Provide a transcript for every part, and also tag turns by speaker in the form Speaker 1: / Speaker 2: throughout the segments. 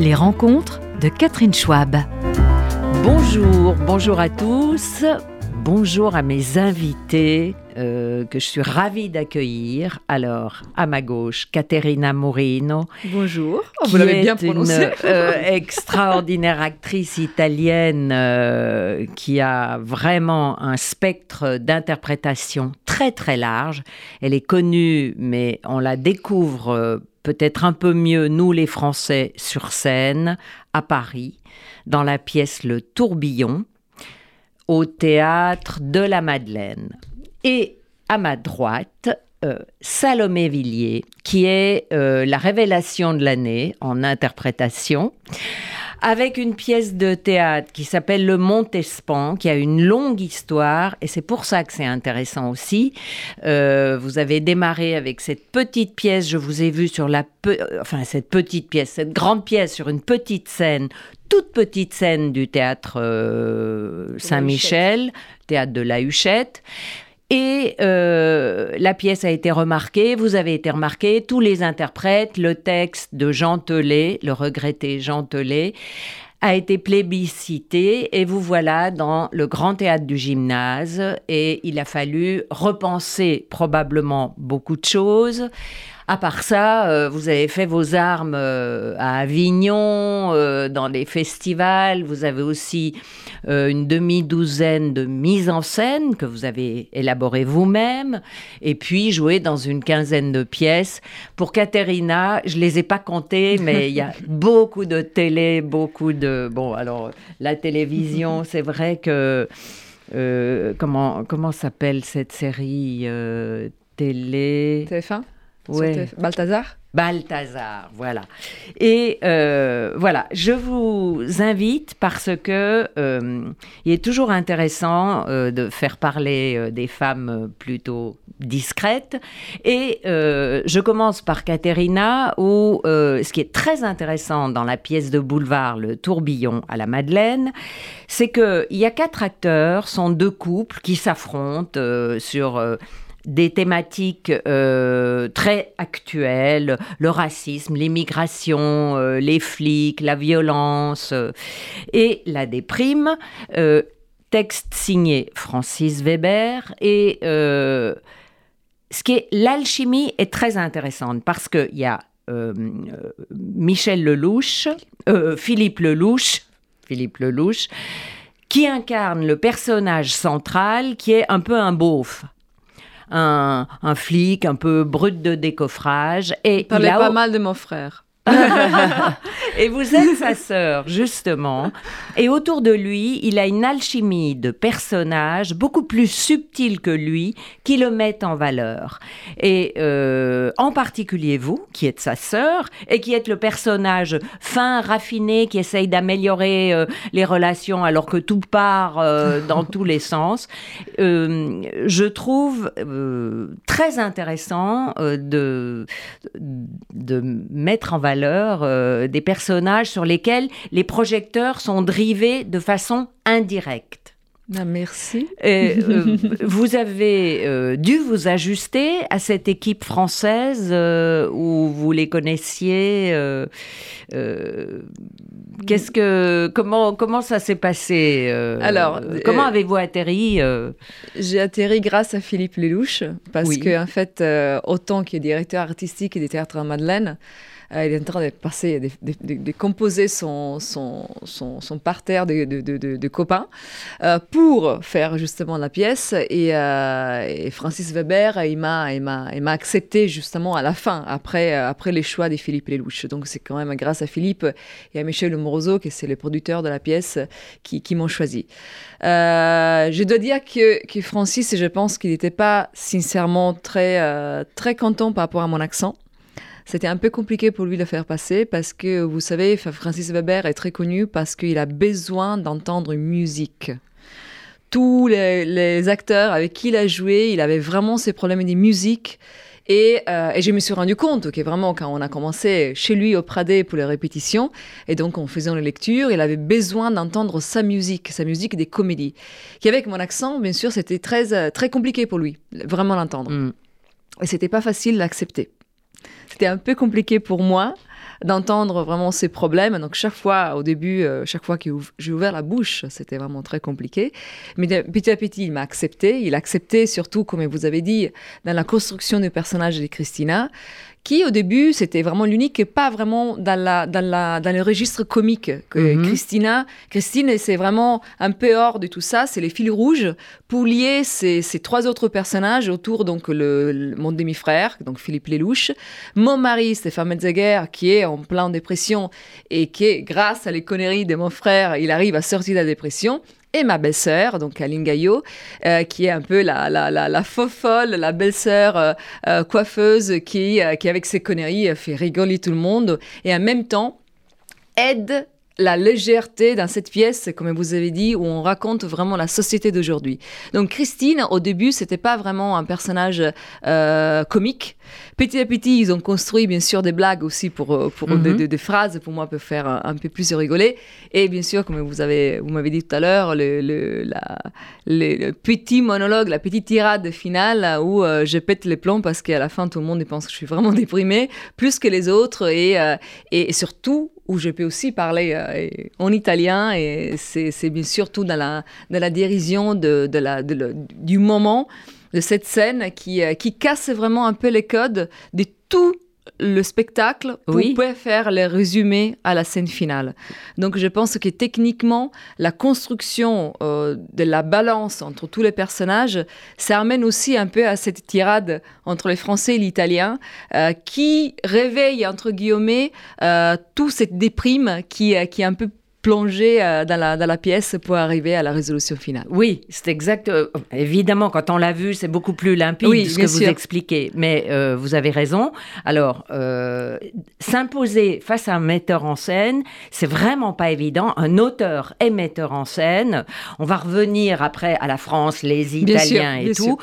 Speaker 1: Les rencontres de Catherine Schwab.
Speaker 2: Bonjour, bonjour à tous. Bonjour à mes invités euh, que je suis ravie d'accueillir. Alors, à ma gauche, Caterina Morino.
Speaker 3: Bonjour,
Speaker 2: oh, vous l'avez bien prononcé. Une euh, extraordinaire actrice italienne euh, qui a vraiment un spectre d'interprétation très très large. Elle est connue, mais on la découvre peut-être un peu mieux, nous les Français, sur scène, à Paris, dans la pièce Le Tourbillon au théâtre de la Madeleine. Et à ma droite, euh, Salomé Villiers, qui est euh, la révélation de l'année en interprétation, avec une pièce de théâtre qui s'appelle Le Montespan, qui a une longue histoire, et c'est pour ça que c'est intéressant aussi. Euh, vous avez démarré avec cette petite pièce, je vous ai vu sur la, enfin cette petite pièce, cette grande pièce sur une petite scène toute petite scène du théâtre euh, Saint-Michel, théâtre de la Huchette. Et euh, la pièce a été remarquée, vous avez été remarqué, tous les interprètes, le texte de Jean Telet, le regretté Jean Telet, a été plébiscité et vous voilà dans le grand théâtre du gymnase. Et il a fallu repenser probablement beaucoup de choses à part ça, euh, vous avez fait vos armes euh, à Avignon, euh, dans les festivals. Vous avez aussi une demi-douzaine de mises en scène que vous avez élaborées vous-même. Et puis joué dans une quinzaine de pièces. Pour Caterina, je les ai pas comptées, mais il y a beaucoup de télé, beaucoup de... Bon, alors, la télévision, c'est vrai que... comment comment s'appelle cette série télé?
Speaker 3: TF1 Ouais. Balthazar?
Speaker 2: Balthazar, voilà. Et euh, voilà, je vous invite parce que euh, il est toujours intéressant euh, de faire parler des femmes plutôt discrètes. Et je commence par Caterina, où ce qui est très intéressant dans la pièce de boulevard Le Tourbillon à la Madeleine, c'est qu'il y a quatre acteurs, sont deux couples qui s'affrontent sur des thématiques euh, très actuelles, le racisme, l'immigration, euh, les flics, la violence euh, et la déprime. texte signé Francis Weber et ce qui est l'alchimie est très intéressante parce qu'il y a Michel Lelouch, Philippe Lelouch, Philippe Lelouch, qui incarne le personnage central qui est un peu un beauf un, flic un peu brut de décoffrage.
Speaker 3: Et il a pas mal de mon frère.
Speaker 2: Et vous êtes sa sœur, justement. Et autour de lui, il a une alchimie de personnages beaucoup plus subtile que lui qui le mettent en valeur. Et euh, en particulier vous, qui êtes sa sœur et qui êtes le personnage fin, raffiné, qui essaye d'améliorer euh, les relations alors que tout part euh, dans tous les sens. je trouve très intéressant de, de mettre en valeur euh, des personnages sur lesquels les projecteurs sont drivés de façon indirecte.
Speaker 3: Ah, merci.
Speaker 2: Euh, vous avez euh, dû vous ajuster à cette équipe française où vous les connaissiez. Qu'est-ce que comment comment ça s'est passé Alors, comment avez-vous atterri
Speaker 3: J'ai atterri grâce à Philippe Lelouch parce que en fait, autant qu'il est directeur artistique des théâtres à Madeleine. Euh, il est en train de passer, de, composer son, parterre de, copains euh, pour faire justement la pièce. Et, euh, Francis Weber, il m'a, accepté justement à la fin, après, après les choix de Philippe Lelouch. Donc c'est quand même grâce à Philippe et à Michel Moroso, qui c'est le producteur de la pièce, qui, m'ont choisi. je dois dire que, Francis, je pense qu'il n'était pas sincèrement très content par rapport à mon accent. C'était un peu compliqué pour lui de faire passer parce que, vous savez, Francis Weber est très connu parce qu'il a besoin d'entendre une musique. Tous les, acteurs avec qui il a joué, il avait vraiment ces problèmes de musique. Et, euh, et, je me suis rendu compte que vraiment, quand on a commencé chez lui au Pradé pour les répétitions, et donc en faisant les lectures, il avait besoin d'entendre sa musique, sa musique des comédies. Qui avec mon accent, bien sûr, c'était très, euh, très compliqué pour lui, vraiment l'entendre. Mm. Et c'était pas facile d'accepter. C'était un peu compliqué pour moi. d'entendre vraiment ses problèmes. Donc chaque fois, au début, chaque fois que j'ai ouvert la bouche, c'était vraiment très compliqué. Mais petit à petit, il m'a accepté. Il a accepté surtout, comme vous avez dit, dans la construction du personnage de Christina qui au début c'était vraiment l'unique et pas vraiment dans, la, dans, la, dans le registre comique. Que mhm. Christina, Christine, c'est vraiment un peu hors de tout ça, c'est les fils rouges pour lier ces, ces trois autres personnages autour donc le, mon demi-frère, donc Philippe Lelouch, mon mari Stéphane Metzeger qui est en pleine dépression et qui, grâce à les conneries de mon frère, il arrive à sortir de la dépression et ma belle-sœur, donc Aline Gaillot, euh, qui est un peu la, la, la, la folle, la belle-sœur euh, euh, coiffeuse qui, qui, avec ses conneries, fait rigoler tout le monde et en même temps aide la légèreté dans cette pièce, comme vous avez dit, où on raconte vraiment la société d'aujourd'hui. Donc Christine, au début, c'était pas vraiment un personnage euh, comique. Petit à petit, ils ont construit bien sûr des blagues aussi pour, euh, pour mhm. des, phrases pour moi peut faire un, peu plus rigoler. Et bien sûr, comme vous avez vous m'avez dit tout à l'heure, le, le, le, petit monologue, la petite tirade finale où euh, je pète les plombs parce qu'à la fin tout le monde pense que je suis vraiment déprimée plus que les autres et, et surtout où je peux aussi parler euh, en italien et c'est bien sûr tout dans la, dans la dérision de la, du moment de cette scène qui, euh, qui casse vraiment un peu les codes de tout le spectacle pour faire les résumés à la scène finale. Donc je pense que techniquement, la construction euh, de la balance entre tous les personnages, ça amène aussi un peu à cette tirade entre les Français et l'Italien euh, qui réveille, entre guillemets, euh, toute cette déprime qui, qui est un peu plonger euh, dans, la, dans, la, pièce pour arriver à la résolution finale.
Speaker 2: Oui, c'est exact. Euh, évidemment, quand on l'a vu, c'est beaucoup plus limpide ce que vous expliquez. Mais euh, vous avez raison. Alors, s'imposer face à un metteur en scène, c'est vraiment pas évident. Un auteur et metteur en scène. On va revenir après à la France, les Italiens et tout.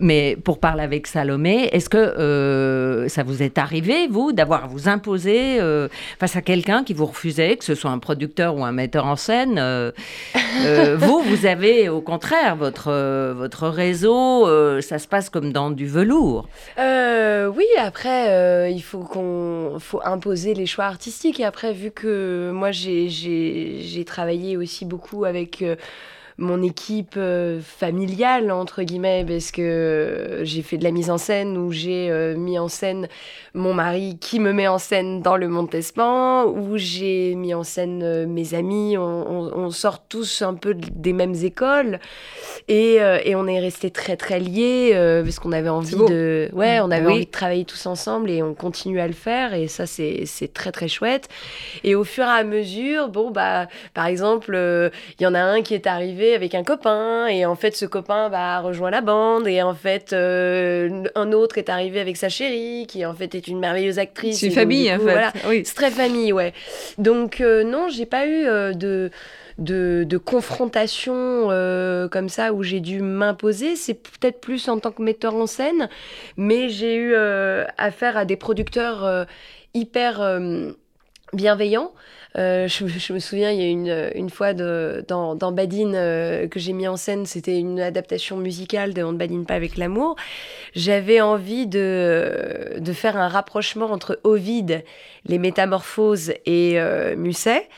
Speaker 2: mais pour parler avec Salomé, est-ce que ça vous est arrivé, vous, d'avoir à vous imposer face à quelqu'un qui vous refusait, que ce soit un producteur ou un metteur en scène. Euh, euh, vous, vous avez au contraire votre, euh, votre réseau, ça se passe comme dans du velours.
Speaker 4: oui, après, il faut qu'on faut imposer les choix artistiques. Et après, vu que moi, j'ai travaillé aussi beaucoup avec mon équipe euh, familiale, entre guillemets, parce que j'ai fait de la mise en scène où j'ai euh, mis en scène mon mari qui me met en scène dans le Montespan, où j'ai mis en scène euh, mes amis. On, sort tous un peu des mêmes écoles et, et on est restés très très liés parce qu'on avait envie de, ouais, on avait envie de travailler tous ensemble et on continue à le faire et ça c'est très très chouette. Et au fur et à mesure, bon bah par exemple, il y en a un qui est arrivé avec un copain et en fait ce copain bah, rejoint la bande et en fait euh, un autre est arrivé avec sa chérie qui en fait est une merveilleuse actrice.
Speaker 3: C'est famille en fait.
Speaker 4: Oui. C'est très famille, ouais. Donc euh, non, j'ai pas eu euh, de de, de, confrontation comme ça où j'ai dû m'imposer. C'est peut-être plus en tant que metteur en scène, mais j'ai eu affaire à des producteurs hyper bienveillants. Euh, je, me souviens, il y a une, une fois de, dans, Badine euh, que j'ai mis en scène, c'était une adaptation musicale de On ne badine pas avec l'amour. J'avais envie de, de faire un rapprochement entre Ovide, les métamorphoses et euh, Musset.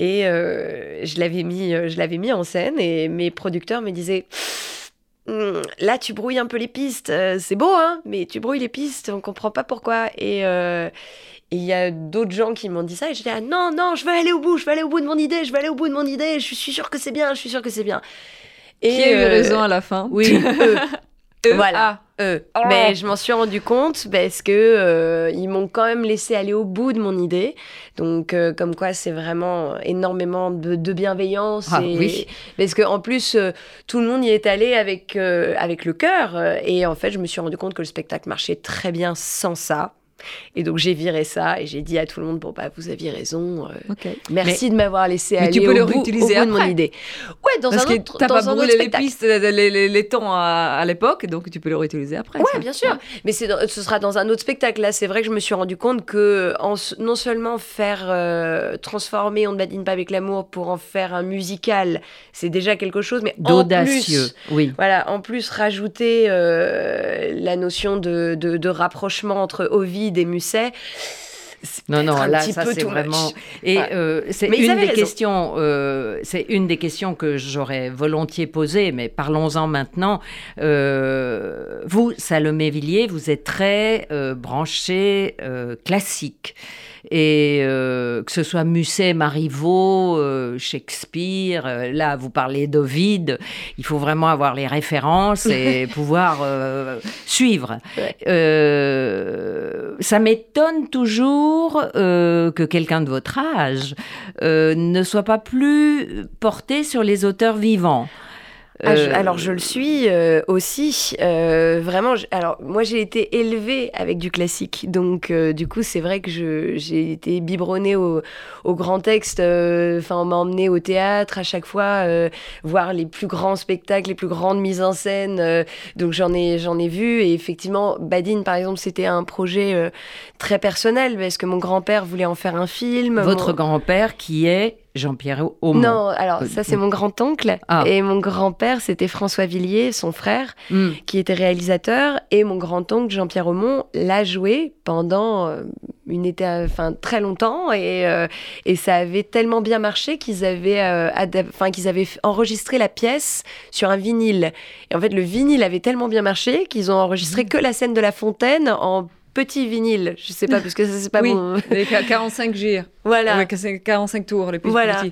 Speaker 4: Et je l'avais mis, mis en scène et mes producteurs me disaient hum, là tu brouilles un peu les pistes, c'est beau hein, mais tu brouilles les pistes, on comprend pas pourquoi. Et, et il y a d'autres gens qui m'ont dit ça et j'étais là, non, non, je veux aller au bout, je veux aller au bout de mon idée, je veux aller au bout de mon idée, je suis sûre que c'est bien, je suis sûre que c'est bien.
Speaker 3: Et qui a eu euh, raison à la fin
Speaker 4: Oui, eux. voilà, eux. Oh. Mais je m'en suis rendu compte parce que euh, ils m'ont quand même laissé aller au bout de mon idée. Donc, euh, comme quoi, c'est vraiment énormément de, bienveillance.
Speaker 2: Ah, oui.
Speaker 4: Parce qu'en plus, tout le monde y est allé avec, avec le cœur. Et en fait, je me suis rendu compte que le spectacle marchait très bien sans ça. Et donc j'ai viré ça et j'ai dit à tout le monde bon bah vous aviez raison. Euh, merci de m'avoir laissé mais aller tu peux au, le réutiliser bout, de mon idée.
Speaker 3: Ouais, dans Parce un autre, que t'as pas brûlé les pistes, les, les, les temps à, l'époque, donc tu peux le réutiliser après.
Speaker 4: Ouais, bien sûr. Mais c'est ce sera dans un autre spectacle. Là, c'est vrai que je me suis rendu compte que en, non seulement faire euh, transformer On ne badine pas avec l'amour pour en faire un musical, c'est déjà quelque chose, mais
Speaker 2: d'audacieux. Oui.
Speaker 4: Voilà, en plus rajouter euh, la notion de, de, de rapprochement entre Ovid des Musset.
Speaker 2: non, non, là, ça c'est vraiment. Et euh, c'est une des questions. Euh, c'est une des questions que j'aurais volontiers posées, mais parlons-en maintenant. Euh, vous, Salomé Villiers, vous êtes très branché classique et euh, que ce soit Musset, Marivaux, euh, Shakespeare, euh, là vous parlez d'Ovide, il faut vraiment avoir les références et pouvoir suivre. ça m'étonne toujours que quelqu'un de votre âge ne soit pas plus porté sur les auteurs vivants.
Speaker 4: Ah, euh, alors je le suis euh, aussi. Euh, vraiment, alors moi j'ai été élevée avec du classique, donc du coup c'est vrai que j'ai été biberonnée au, au grand texte. Enfin, on m'a emmenée au théâtre à chaque fois, voir les plus grands spectacles, les plus grandes mises en scène. donc j'en ai j'en ai vu et effectivement Badine par exemple c'était un projet très personnel parce que mon grand-père voulait en faire un film.
Speaker 2: Votre grand-père qui est Jean-Pierre Aumont.
Speaker 4: Non, alors ça c'est mon grand-oncle ah. et mon grand-père c'était François Villiers, son frère, hmm. qui était réalisateur et mon grand-oncle Jean-Pierre Aumont l'a joué pendant euh, une été, enfin très longtemps et, euh, et ça avait tellement bien marché qu'ils avaient, euh, enfin qu'ils avaient enregistré la pièce sur un vinyle. Et en fait le vinyle avait tellement bien marché qu'ils ont enregistré hmm. que la scène de la fontaine en petit vinyle. Je sais pas, parce que ça, c'est pas
Speaker 3: oui,
Speaker 4: bon.
Speaker 3: Les 45 G.
Speaker 4: Voilà.
Speaker 3: 45 tours, les plus
Speaker 4: voilà.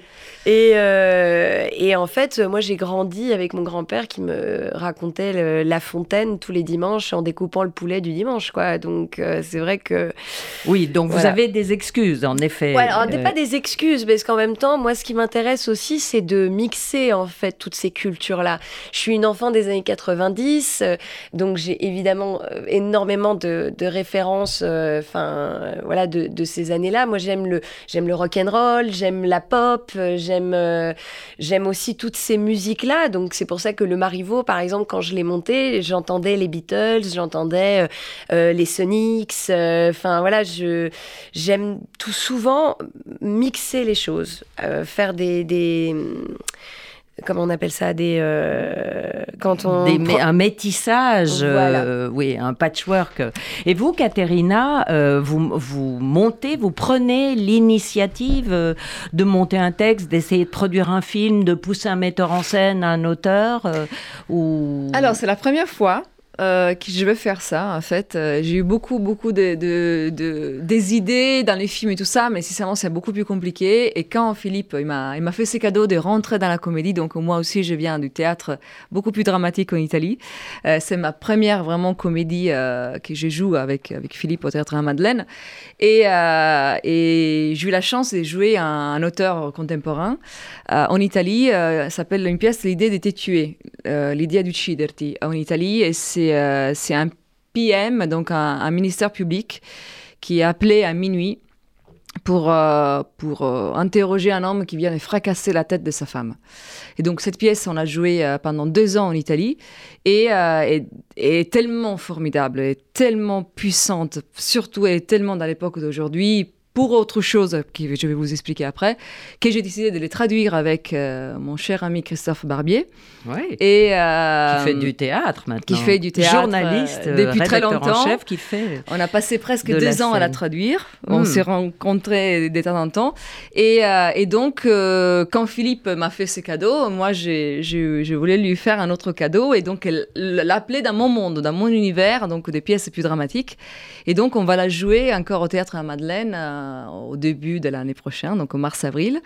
Speaker 4: Et, euh, et en fait, moi, j'ai grandi avec mon grand-père qui me racontait La Fontaine tous les dimanches en découpant le poulet du dimanche, quoi. Donc, euh, c'est vrai que.
Speaker 2: Oui, donc vous avez des excuses, en effet.
Speaker 4: Ouais, alors, euh... pas des excuses, parce qu'en même temps, moi, ce qui m'intéresse aussi, c'est de mixer, en fait, toutes ces cultures-là. Je suis une enfant des années 90, euh, donc j'ai évidemment énormément de, de références, enfin, voilà, de, de ces années-là. Moi, j'aime le j'aime le rock and roll, j'aime la pop, euh, j'aime euh, j'aime aussi toutes ces musiques là. Donc c'est pour ça que le Marivaux, par exemple, quand je l'ai monté, j'entendais les Beatles, j'entendais euh, les Sonics. Enfin voilà, je j'aime tout souvent mixer les choses, faire des, des comment on appelle ça des euh,
Speaker 2: quand on un métissage euh, oui un patchwork. Et vous Caterina euh, vous vous montez vous prenez l'initiative de monter un texte d'essayer de produire un film de pousser un metteur en scène un auteur ou
Speaker 3: alors c'est la première fois euh, que je vais faire ça, en fait. Euh, j'ai eu beaucoup, beaucoup de, de, de, des idées dans les films et tout ça, mais sincèrement, c'est beaucoup plus compliqué. Et quand Philippe, il m'a, fait ses cadeaux de rentrer dans la comédie, donc moi aussi, je viens du théâtre beaucoup plus dramatique en Italie. Euh, c'est ma première vraiment comédie que je joue avec, avec Philippe au théâtre à Madeleine. Et, et j'ai eu la chance de jouer un, un auteur contemporain en Italie. s'appelle une pièce, L'idée d'être tué, l'idée d'ucciderti en Italie. Et c'est c'est un PM, donc un, ministère public, qui est appelé à minuit pour, euh, pour euh, interroger un homme qui vient de fracasser la tête de sa femme. Et donc cette pièce, on l'a jouée pendant deux ans en Italie et est, tellement formidable, est tellement puissante, surtout est tellement dans l'époque d'aujourd'hui, pour autre chose, que je vais vous expliquer après, que j'ai décidé de les traduire avec euh, mon cher ami Christophe Barbier.
Speaker 2: Oui.
Speaker 3: Et,
Speaker 2: euh, qui fait du théâtre maintenant.
Speaker 3: Qui fait du théâtre.
Speaker 2: Journaliste,
Speaker 3: euh, depuis très longtemps.
Speaker 2: chef qui fait.
Speaker 3: On a passé presque deux ans à la traduire. On hmm. s'est rencontrés de temps en temps. Et, et donc, quand Philippe m'a fait ses cadeaux, moi, je voulais lui faire un autre cadeau. Et donc, l'appeler dans mon monde, dans mon univers, donc des pièces plus dramatiques. Et donc, on va la jouer encore au théâtre à Madeleine euh, au début de l'année prochaine, donc au mars-avril.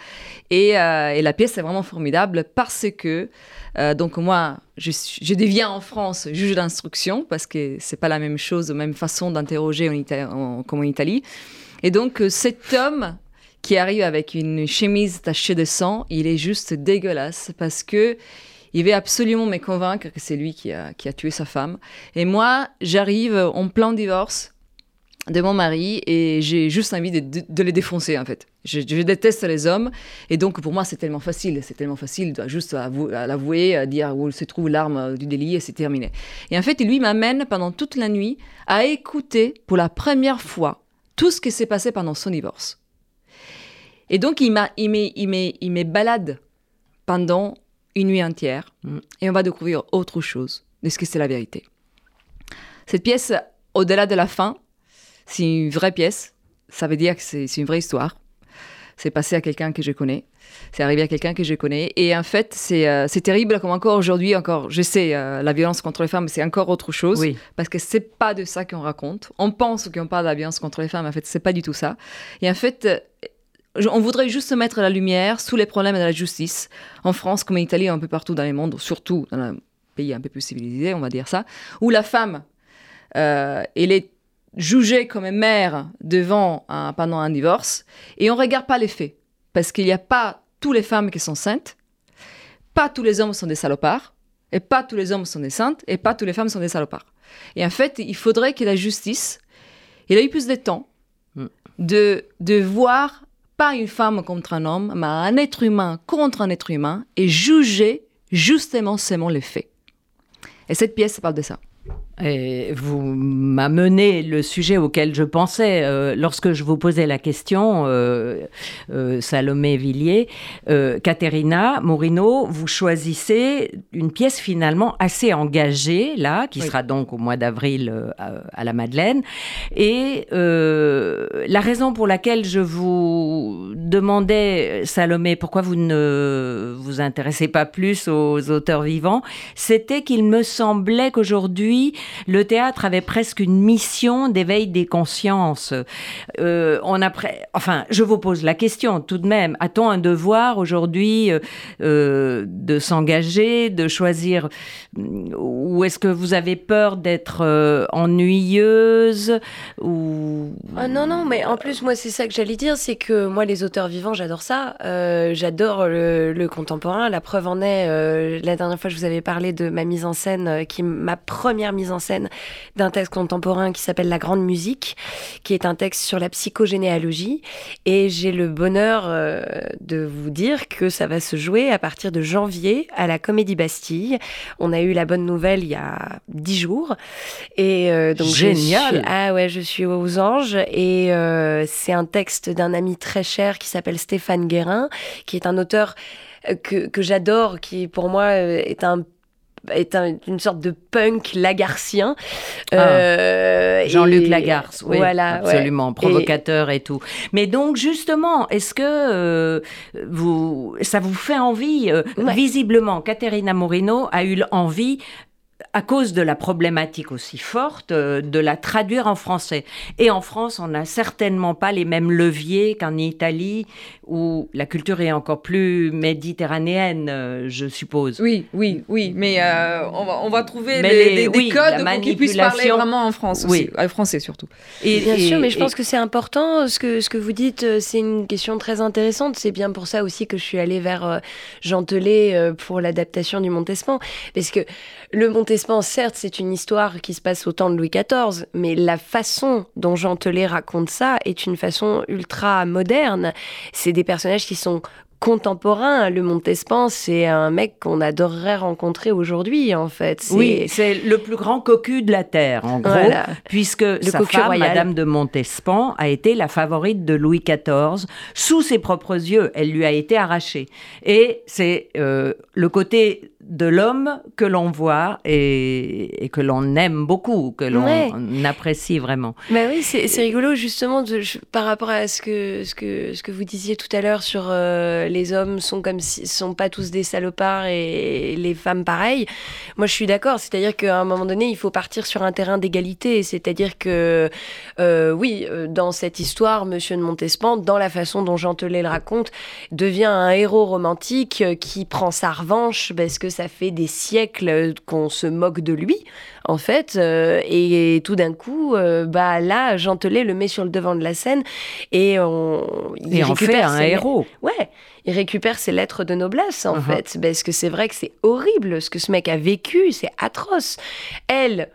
Speaker 3: Et, euh, et, la pièce est vraiment formidable parce que, euh, donc moi, je, deviens en France juge d'instruction parce que c'est pas la même chose, la même façon d'interroger en comme en Italie. Et donc cet homme qui arrive avec une chemise tachée de sang, il est juste dégueulasse parce que il veut absolument me convaincre que c'est lui qui a, qui a tué sa femme. Et moi, j'arrive en plein divorce de mon mari et j'ai juste envie de, de, les défoncer en fait. Je, déteste les hommes et donc pour moi c'est tellement facile, c'est tellement facile, de juste l'avouer, à dire où se trouve l'arme du délit et c'est terminé. Et en fait lui m'amène pendant toute la nuit à écouter pour la première fois tout ce qui s'est passé pendant son divorce. Et donc il m'a, il me balade pendant une nuit entière mm. et on va découvrir autre chose de ce que c'est la vérité. Cette pièce, au-delà de la fin, c'est une vraie pièce. ça veut dire que c'est une vraie histoire. C'est passé à quelqu'un que je connais. C'est arrivé à quelqu'un que je connais. Et en fait, c'est euh, terrible comme encore aujourd'hui, encore, je sais, euh, la violence contre les femmes, c'est encore autre chose.
Speaker 2: Oui.
Speaker 3: Parce que c'est pas de ça qu'on raconte. On pense qu'on parle de la violence contre les femmes, en fait, c'est pas du tout ça. Et en fait, euh, on voudrait juste mettre la lumière sous les problèmes de la justice, en France comme en Italie, un peu partout dans le monde, surtout dans un pays un peu plus civilisé, on va dire ça, où la femme, elle est jugée comme mère devant un, pendant un divorce, et on ne regarde pas les faits. Parce qu'il n'y a pas toutes les femmes qui sont saintes, pas tous les hommes sont des salopards, et pas tous les hommes sont des saintes, et pas toutes les femmes sont des salopards. Et en fait, il faudrait que la justice, il a eu plus de temps mm. de, de voir pas une femme contre un homme, mais un être humain contre un être humain, et juger justement seulement les faits. Et cette pièce parle de ça.
Speaker 2: Et vous m'amenez le sujet auquel je pensais euh, lorsque je vous posais la question, euh, euh, Salomé Villiers. Caterina Morino, vous choisissez une pièce finalement assez engagée, là, qui sera donc au mois d'avril à, la Madeleine. Et la raison pour laquelle je vous demandais, Salomé, pourquoi vous ne vous intéressez pas plus aux auteurs vivants, c'était qu'il me semblait qu'aujourd'hui, le théâtre avait presque une mission d'éveil des consciences. Euh, enfin, je vous pose la question tout de même. A-t-on un devoir aujourd'hui euh, euh, de s'engager, de choisir, ou est-ce que vous avez peur d'être ou
Speaker 4: ah non non, mais en plus moi c'est ça que j'allais dire, c'est que moi les auteurs vivants j'adore ça, j'adore le, le, contemporain. La preuve en est, la dernière fois je vous avais parlé de ma mise en scène, qui ma première mise en scène d'un texte contemporain qui s'appelle La Grande Musique, qui est un texte sur la psychogénéalogie. Et j'ai le bonheur euh, de vous dire que ça va se jouer à partir de janvier à la Comédie Bastille. On a eu la bonne nouvelle il y a dix jours. Et euh, donc
Speaker 2: Génial
Speaker 4: Ah ouais, je suis aux anges. Et euh, c'est un texte d'un ami très cher qui s'appelle Stéphane Guérin, qui est un auteur que, que j'adore, qui pour moi est un est une sorte de punk lagarcien.
Speaker 2: Ah. Euh, Jean-Luc Lagarce, oui, voilà, absolument, provocateur et... tout. Mais donc justement, est-ce que euh, vous, ça vous fait envie euh, Visiblement, Caterina Morino a eu envie à cause de la problématique aussi forte, euh, de la traduire en français. Et en France, on n'a certainement pas les mêmes leviers qu'en Italie, où la culture est encore plus méditerranéenne, euh, je suppose.
Speaker 3: Oui, oui, oui, mais euh, on, va, trouver des, codes pour qu'ils puissent parler vraiment en France oui. français surtout.
Speaker 4: Et, bien sûr, mais je pense que c'est important, ce que, ce que vous dites, c'est une question très intéressante. C'est bien pour ça aussi que je suis allée vers Jean Telet pour l'adaptation du Montespan, parce que le Montespan, certes, c'est une histoire qui se passe au temps de Louis XIV, mais la façon dont Jean Telet raconte ça est une façon ultra moderne. C'est des personnages qui sont contemporain. Le Montespan, c'est un mec qu'on adorerait rencontrer aujourd'hui, en fait.
Speaker 2: Oui, c'est le plus grand cocu de la Terre, en gros, puisque le sa femme, Madame de Montespan, a été la favorite de Louis XIV. Sous ses propres yeux, elle lui a été arrachée. Et c'est euh, le côté de l'homme que l'on voit et, que l'on aime beaucoup, que l'on apprécie vraiment.
Speaker 4: Mais oui, c'est rigolo justement de, par rapport à ce que, ce que, ce que vous disiez tout à l'heure sur euh, les hommes sont comme si sont pas tous des salopards et les femmes pareil. Moi, je suis d'accord. C'est-à-dire qu'à un moment donné, il faut partir sur un terrain d'égalité. C'est-à-dire que euh, oui, euh, dans cette histoire, Monsieur de Montespan, dans la façon dont Jean Telet le raconte, devient un héros romantique qui prend sa revanche parce que ça fait des siècles qu'on se moque de lui, en fait. Euh, et, tout d'un coup, euh, bah là, Jean le met sur le devant de la scène et on.
Speaker 2: Il en fait un héros.
Speaker 4: Ouais, il récupère ses lettres de noblesse, en uh-huh. fait. Parce que c'est vrai que c'est horrible ce que ce mec a vécu, c'est atroce. Elle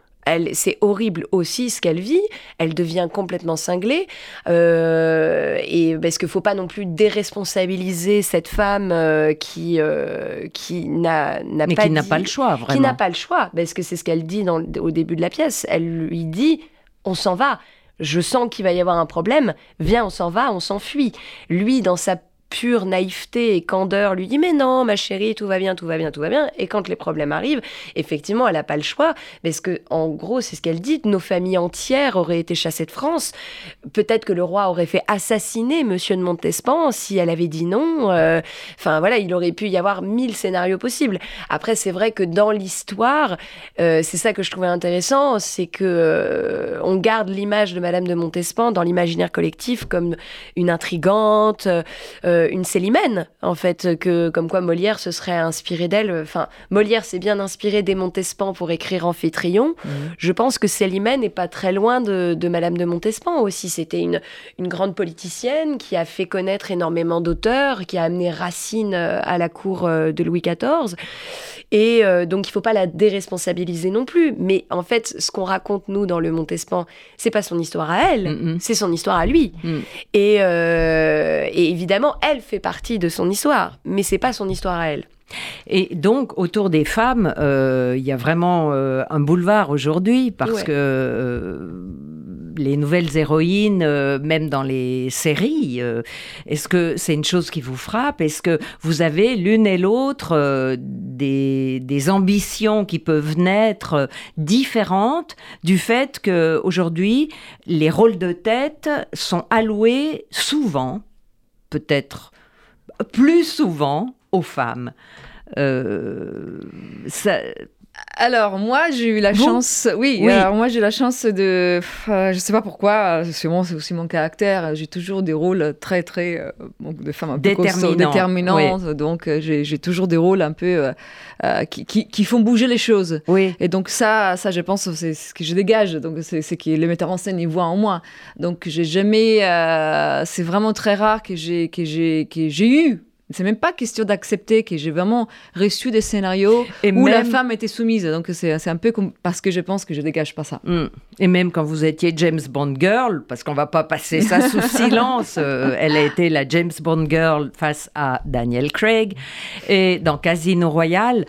Speaker 4: c'est horrible aussi ce qu'elle vit. Elle devient complètement cinglée. Euh, et parce qu'il ne faut pas non plus déresponsabiliser cette femme euh, qui, euh, qui n'a, n'a
Speaker 2: pas. qui n'a pas le choix, vraiment.
Speaker 4: Qui n'a pas le choix. Parce que c'est ce qu'elle dit dans, au début de la pièce. Elle lui dit on s'en va. Je sens qu'il va y avoir un problème. Viens, on s'en va, on s'enfuit. Lui, dans sa pure naïveté et candeur, lui dit mais non, ma chérie, tout va bien, tout va bien, tout va bien. Et quand les problèmes arrivent, effectivement, elle n'a pas le choix, parce que en gros, c'est ce qu'elle dit, nos familles entières auraient été chassées de France. Peut-être que le roi aurait fait assassiner Monsieur de Montespan si elle avait dit non. Euh, enfin voilà, il aurait pu y avoir mille scénarios possibles. Après, c'est vrai que dans l'histoire, euh, c'est ça que je trouvais intéressant, c'est que euh, on garde l'image de Madame de Montespan dans l'imaginaire collectif comme une intrigante, une Célimène en fait, que comme quoi Molière se serait inspiré d'elle. Enfin, Molière s'est bien inspiré des Montespan pour écrire Amphitryon. Mmh. Je pense que Célimène n'est pas très loin de, de Madame de Montespan aussi. C'était une, une grande politicienne qui a fait connaître énormément d'auteurs, qui a amené Racine euh, à la cour euh, de Louis XIV. Et euh, donc, il ne faut pas la déresponsabiliser non plus. Mais en fait, ce qu'on raconte, nous, dans le Montespan, c'est pas son histoire à elle, mm. c'est son histoire à lui. Mm. Et, et, évidemment, elle fait partie de son histoire, mais c'est pas son histoire à elle.
Speaker 2: Et donc, autour des femmes, il y a vraiment un boulevard aujourd'hui parce que les nouvelles héroïnes, euh, même dans les séries, euh, est-ce que c'est une chose qui vous frappe? Est-ce que vous avez l'une et l'autre euh, des, ambitions qui peuvent naître différentes du fait qu'aujourd'hui, les rôles de tête sont alloués souvent, peut-être plus souvent, aux femmes. Ça,
Speaker 3: alors moi j'ai eu la chance, oui, alors moi j'ai la chance de, euh, je sais pas pourquoi, sûrement c'est aussi mon caractère, j'ai toujours des rôles très très euh, de femmes un peu déterminantes, donc euh, j'ai toujours des rôles un peu qui, qui, font bouger les choses.
Speaker 2: Oui.
Speaker 3: Et donc ça, ça je pense c'est ce que je dégage, donc c'est ce que le metteur en scène il voit en moi. Donc j'ai jamais, c'est vraiment très rare que j'ai que j'ai que j'ai eu c'est même pas question d'accepter que j'ai vraiment reçu des scénarios où la femme était soumise. Donc c'est un peu comme parce que je pense que je dégage pas ça.
Speaker 2: Hmm. Et même quand vous étiez James Bond girl, parce qu'on va pas passer ça sous silence, euh, elle a été la James Bond girl face à Daniel Craig. Et dans Casino Royale,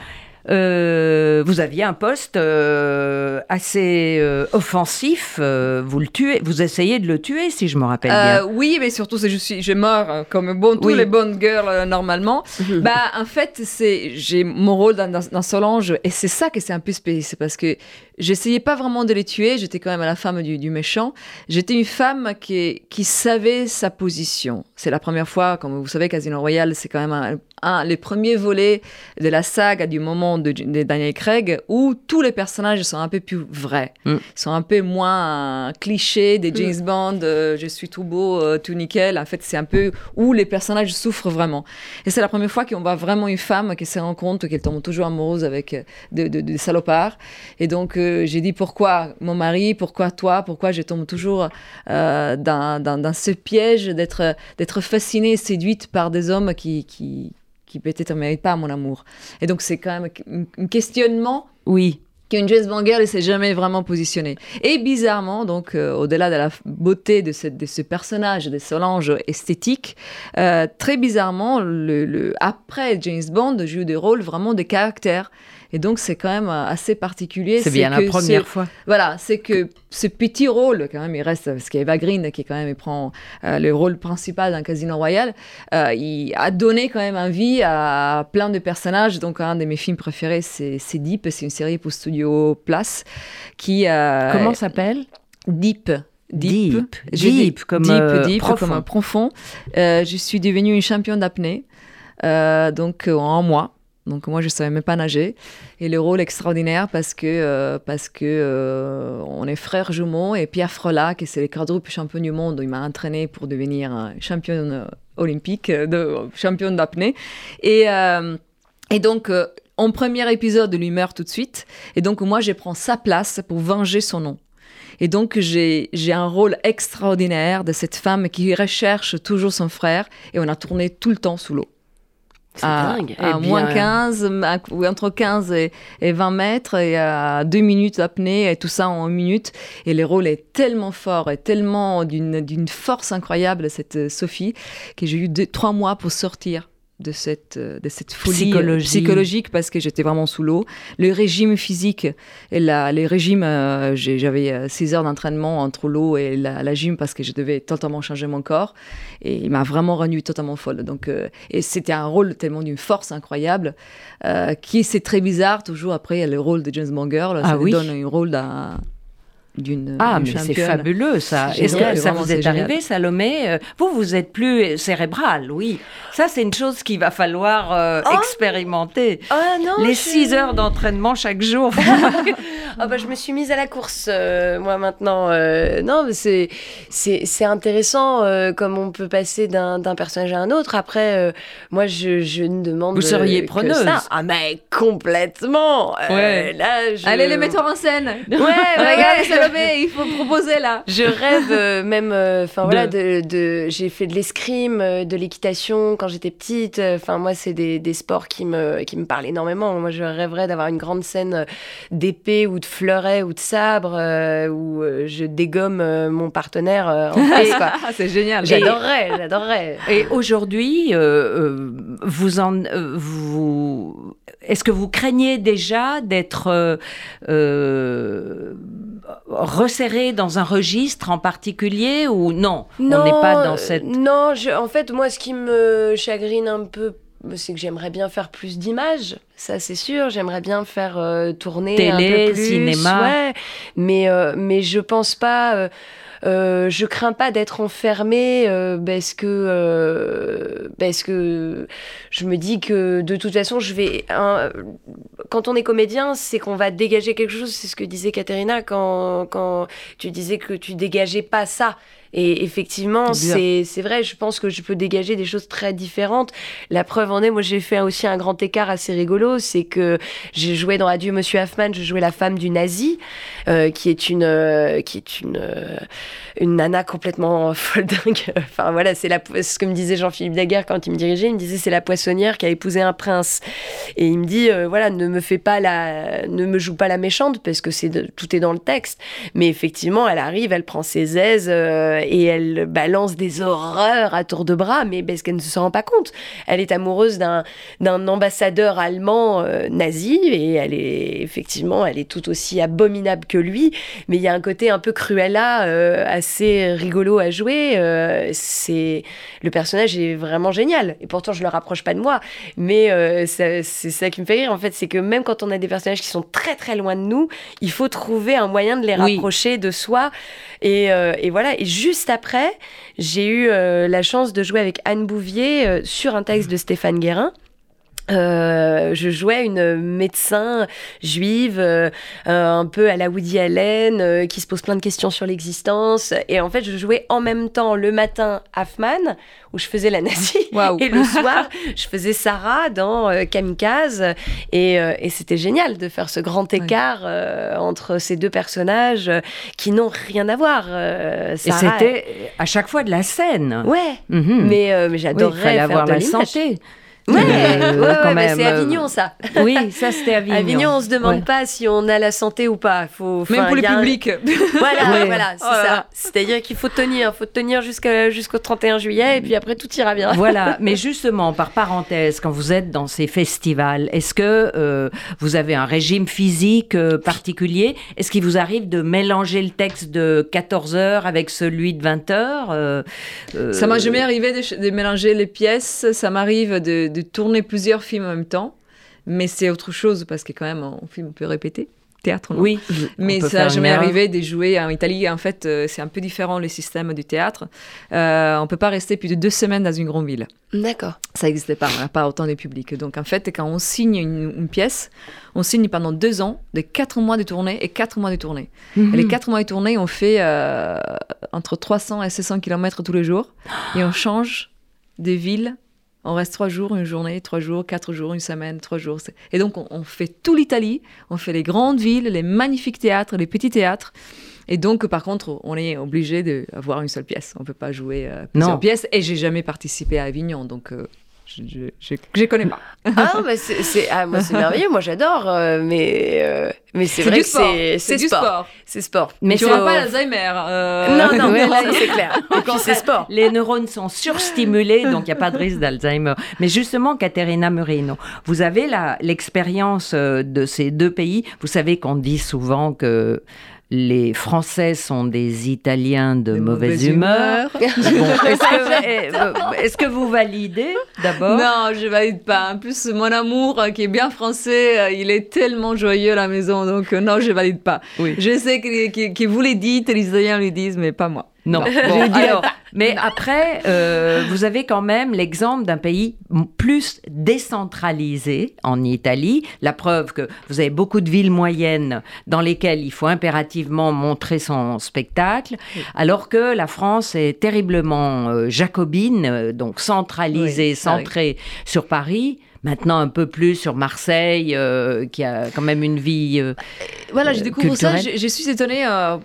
Speaker 2: euh, vous aviez un poste euh, assez euh, offensif. vous le tuez, vous essayez de le tuer, si je me rappelle bien.
Speaker 3: Oui, mais surtout, je suis, je meurs comme bon, tous les bonnes girls normalement. Bah, en fait, c'est, j'ai mon rôle dans, dans, Solange, et c'est ça que c'est un peu spécial, c'est parce que j'essayais pas vraiment de les tuer. J'étais quand même la femme du, du méchant. J'étais une femme qui, qui savait sa position. C'est la première fois, comme vous savez, Casino Royale, c'est quand même un, un, les premiers volets de la saga du moment de, Daniel Craig où tous les personnages sont un peu plus vrais, mm. sont un peu moins clichés des mm. James Bond, euh, je suis tout beau, euh, tout nickel. En fait, c'est un peu où les personnages souffrent vraiment. Et c'est la première fois qu'on voit vraiment une femme qui se rend compte qu'elle tombe toujours amoureuse avec euh, des de, salopards. Et donc, j'ai dit pourquoi mon mari, pourquoi toi, pourquoi je tombe toujours dans, dans, dans, ce piège d'être fascinée, séduite par des hommes qui, qui qui peut-être ne mérite pas mon amour. Et donc c'est quand même un questionnement.
Speaker 2: Oui.
Speaker 3: Qu'une Jess Banger ne s'est jamais vraiment positionnée. Et bizarrement, donc, euh, au-delà de la beauté de, ce personnage, de Solange esthétique, euh, très bizarrement, le, le, après James Bond, joue des rôles vraiment de caractère. Et donc, c'est quand même euh, assez particulier.
Speaker 2: C'est bien la première fois.
Speaker 3: Voilà, c'est que ce petit rôle, quand même, il reste, parce qu'il y a Eva Green qui, quand même, il prend euh, le rôle principal d'un Casino Royal, euh, il a donné quand même envie à plein de personnages. Donc, un de mes films préférés, c'est Deep, c'est une série pour Studio Place qui.
Speaker 2: Comment s'appelle?
Speaker 3: Deep.
Speaker 2: Deep, deep, comme,
Speaker 3: deep, deep profond. comme un profond. je suis devenue une championne d'apnée, donc en un mois. Donc moi je savais même pas nager. Et le rôle extraordinaire parce que euh, parce que euh, on est frères jumeaux et Pierre Frelat qui c'est le quadruple champion du monde. Il m'a entraîné pour devenir championne euh, olympique de championne d'apnée. Et et donc en premier épisode lui meurt tout de suite. Et donc moi je prends sa place pour venger son nom. Et donc, j'ai un rôle extraordinaire de cette femme qui recherche toujours son frère et on a tourné tout le temps sous l'eau
Speaker 4: à,
Speaker 3: à eh moins 15, ou entre 15 et, 20 mètres, et à 2 minutes d'apnée, et tout ça en 1 minute. Et le rôle est tellement fort et tellement d'une force incroyable, cette Sophie, que j'ai eu 3 mois pour sortir de cette, euh, de cette folie euh, psychologique parce que j'étais vraiment sous l'eau. Le régime physique, et la, les régimes, euh, j'avais 6 heures d'entraînement entre l'eau et la, gym parce que je devais totalement changer mon corps. Et il m'a vraiment rendu totalement folle. Donc, et c'était un rôle tellement d'une force incroyable qui c'est très bizarre toujours après le rôle de James Bond Girl. Ça ah, oui. donne un rôle d'un
Speaker 2: ah, mais c'est fabuleux ça. Est-ce que ça vous est, arrivé, Salomé? Vous, vous êtes plus cérébral, oui. Ça, c'est une chose qu'il va falloir euh, oh expérimenter.
Speaker 4: Non,
Speaker 2: Les six heures d'entraînement chaque jour.
Speaker 4: ah bah, je me suis mise à la course, euh, moi maintenant. non, mais c'est, c'est, intéressant comme on peut passer d'un, personnage à un autre. Après, moi, je, je ne demande
Speaker 2: Vous seriez preneuse ça.
Speaker 4: Ah, mais complètement.
Speaker 3: Ouais. là, Allez, les metteurs en scène. Ouais, regardez, il faut proposer là.
Speaker 4: Je rêve euh, même, euh, enfin voilà, de, j'ai fait de l'escrime, euh, de l'équitation quand j'étais petite. Enfin moi, c'est des, des, sports qui me qui me parlent énormément. Moi, je rêverais d'avoir une grande scène d'épée ou de fleuret ou de sabre où je dégomme mon partenaire en face.
Speaker 3: Ah, c'est génial.
Speaker 4: J'adorerais, j'adorerais.
Speaker 2: Et aujourd'hui, vous en vous est-ce que vous craignez déjà d'être resserré dans un registre en particulier ou non,
Speaker 4: non
Speaker 2: On n'est pas dans cette.
Speaker 4: Non, en fait, moi, ce qui me chagrine un peu c'est que j'aimerais bien faire plus d'images, ça c'est sûr. J'aimerais bien faire euh, tourner
Speaker 2: Télé,
Speaker 4: un peu
Speaker 2: plus, cinéma.
Speaker 4: Ouais, mais euh, mais je pense pas. Euh, je crains pas d'être enfermée euh, parce que euh, parce que je me dis que de toute façon je vais quand on est comédien c'est qu'on va dégager quelque chose. C'est ce que disait Katerina quand quand tu disais que tu dégageais pas ça. Et effectivement, c'est vrai, je pense que je peux dégager des choses très différentes. La preuve en est, moi j'ai fait aussi un grand écart assez rigolo, c'est que j'ai joué dans Adieu Monsieur Hoffman, je jouais la femme du nazi, euh, qui est une, euh, qui est une, euh, une nana complètement folle dingue. enfin voilà, c'est ce que me disait Jean-Philippe Daguerre quand il me dirigeait, il me disait c'est la poissonnière qui a épousé un prince. Et il me dit, voilà, ne me fais pas la, ne me joue pas la méchante, parce que c'est tout est dans le texte. Mais effectivement, elle arrive, elle prend ses aises et elle balance des horreurs à tour de bras, mais parce qu'elle ne se rend pas compte. Elle est amoureuse d'un, ambassadeur allemand euh, nazi et elle est effectivement, elle est tout aussi abominable que lui, mais il y a un côté un peu cruella, euh, assez rigolo à jouer. Euh, c'est le personnage est vraiment génial et pourtant je le rapproche pas de moi, mais c'est ça qui me fait rire en fait, c'est que même quand on a des personnages qui sont très très loin de nous, il faut trouver un moyen de les rapprocher de soi et, et voilà et juste après, j'ai eu euh, la chance de jouer avec Anne Bouvier euh, sur un texte de Stéphane Guérin. Euh, je jouais une médecin juive, un peu à la Woody Allen, qui se pose plein de questions sur l'existence. Et en fait, je jouais en même temps le matin Hoffman, où je faisais la nazie, et le soir, je faisais Sarah dans Kamikaze. Et, et c'était génial de faire ce grand écart entre ces deux personnages qui n'ont rien à voir.
Speaker 2: et c'était à chaque fois de la scène.
Speaker 4: Ouais, mhm. mais, mais j'adorerais faire avoir la santé. Ouais, ouais, c'est Avignon ça.
Speaker 2: Oui, ça c'était Avignon.
Speaker 4: Avignon, on se demande pas si on a la santé ou pas. Faut,
Speaker 3: Même pour le public.
Speaker 4: Voilà, voilà, c'est oh ça. C'est-à-dire qu'il faut tenir, faut tenir jusqu'au 31 juillet et puis après tout ira bien.
Speaker 2: Voilà, mais justement, par parenthèse, quand vous êtes dans ces festivals, est-ce que euh, vous avez un régime physique euh, particulier? Est-ce qu'il vous arrive de mélanger le texte de 14 heures avec celui de 20 heures euh,
Speaker 3: Ça m'a jamais arrivé de, de mélanger les pièces. Ça m'arrive de de tourner plusieurs films en même temps, mais c'est autre chose parce que quand même, en film, on peut répéter. Théâtre, non
Speaker 2: Oui.
Speaker 3: Mais ça n'a jamais arrivé de jouer en Italie. En fait, euh, c'est un peu différent le système du théâtre. Euh, on peut pas rester plus de deux semaines dans une grande ville.
Speaker 4: D'accord.
Speaker 3: Ça n'existait pas, on n'a pas autant de public. Donc en fait, quand on signe une, pièce, on signe pendant deux ans, de quatre mois de tournée et quatre mois de tournée. Mhm. Et les quatre mois de tournée, on fait euh, entre 300 et 600 km tous les jours. Et on change des villes on reste trois jours, une journée, trois jours, quatre jours, une semaine, trois jours. Et donc, on, fait tout l'Italie, on fait les grandes villes, les magnifiques théâtres, les petits théâtres. Et donc, par contre, on est obligé d'avoir une seule pièce. On ne peut pas jouer euh, plusieurs pièces. Et j'ai jamais participé à Avignon, donc. Euh, je ne connais pas.
Speaker 4: ah, bah c'est ah, moi c'est merveilleux, moi j'adore, euh, mais euh, mais c'est vrai que c'est
Speaker 3: c'est du sport.
Speaker 4: C'est sport.
Speaker 3: Mais tu n'auras pas l'Alzheimer.
Speaker 4: Euh. Non, non, non c'est clair. Et puis c'est sport.
Speaker 2: Les neurones sont surstimulés, donc il n'y a pas de risque d'Alzheimer. Mais justement, Caterina Murino, vous avez l'expérience de ces deux pays. Vous savez qu'on dit souvent que les Français sont des Italiens de, mauvaise, humeur. Est-ce que, vous validez d'abord?
Speaker 3: Non, je valide pas. En plus, mon amour, euh, qui est bien français, euh, il est tellement joyeux à la maison, donc euh, non, je valide pas. Je sais que, que vous les dites, les Italiens le disent, mais pas moi.
Speaker 2: Non. alors, mais après, euh, vous avez quand même l'exemple d'un pays plus décentralisé en Italie. La preuve que vous avez beaucoup de villes moyennes dans lesquelles il faut impérativement montrer son spectacle, alors que la France est terriblement euh, jacobine, euh, donc centralisée, centrée sur Paris maintenant un peu plus sur Marseille, euh, qui a quand même une vie. Euh,
Speaker 3: voilà, j'ai découvert ça. Je, suis étonnée euh,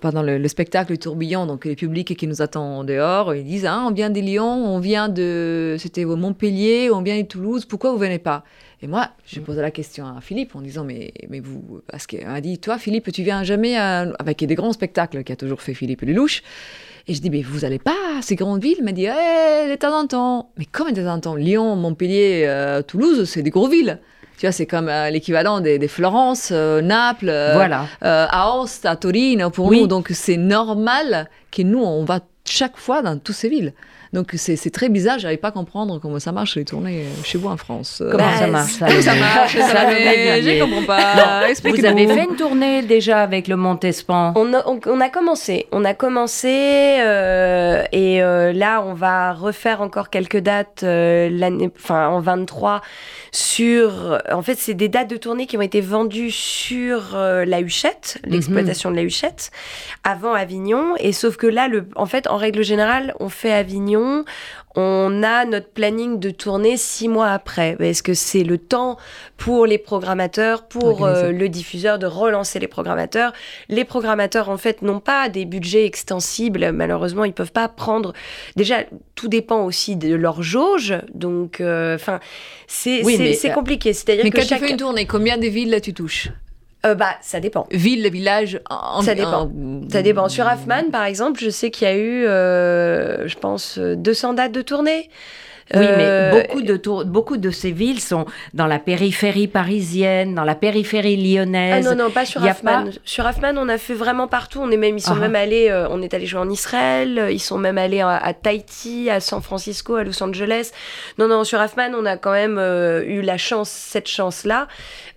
Speaker 3: pendant le, spectacle le Tourbillon, donc les publics qui nous attendent dehors, ils disent ah, on vient des Lyon, on vient de. C'était Montpellier, on vient de Toulouse, pourquoi vous venez pas? Et moi, j'ai posé la question à Philippe en disant mais, mais vous. Parce qu'elle m'a dit Toi, Philippe, tu viens jamais avec des grands spectacles qu'a toujours fait Philippe Lelouch. Et je dis, mais vous allez pas à ces grandes villes? Il m'a dit, eh, de temps en temps. Mais comme de temps en temps Lyon, Montpellier, euh, Toulouse, c'est des grosses villes. Tu vois, c'est comme euh, l'équivalent des, Florence, euh, Naples, voilà. Aoste, à Torino pour nous. Donc c'est normal que nous, on va chaque fois dans toutes ces villes. Donc c'est très bizarre, j'arrive pas à comprendre comment ça marche les tournées chez vous en France.
Speaker 2: Comment ça marche
Speaker 3: ça, ça marche ça, Je comprends pas.
Speaker 2: Vous avez fait une tournée déjà avec le Montespan
Speaker 4: on a, on, a commencé, on a commencé euh, et euh, là on va refaire encore quelques dates euh, l'année, enfin en 23 sur. En fait, c'est des dates de tournée qui ont été vendues sur la Huchette, mhm. l'exploitation de la Huchette, avant Avignon. Et sauf que là, le, en fait, en règle générale, on fait Avignon, on a notre planning de tournée six mois après. Est-ce que c'est le temps pour les programmateurs, pour euh, le diffuseur de relancer les programmateurs? Les programmateurs, en fait, n'ont pas des budgets extensibles. Malheureusement, ils peuvent pas prendre. Déjà, tout dépend aussi de leur jauge. Donc, euh, enfin, c'est euh, compliqué. C'est-à-dire
Speaker 3: que
Speaker 4: quand
Speaker 3: tu fais une tournée, combien de villes là tu touches?
Speaker 4: Euh, bah, ça dépend.
Speaker 3: Ville, village,
Speaker 4: en, ça dépend. Ça dépend. Sur Afman, par exemple, je sais qu'il y a eu, euh, je pense, 200 dates de tournée.
Speaker 2: Oui, mais euh, beaucoup de, beaucoup de ces villes sont dans la périphérie parisienne, dans la périphérie lyonnaise.
Speaker 4: Ah non, non, pas sur Afman. Sur Afman, on a fait vraiment partout. On est même, ils sont ah. même allés, euh, on est allé jouer en Israël, ils sont même allés à, Tahiti, à San Francisco, à Los Angeles. Non, non, sur Afman, on a quand même euh, eu la chance, cette chance-là,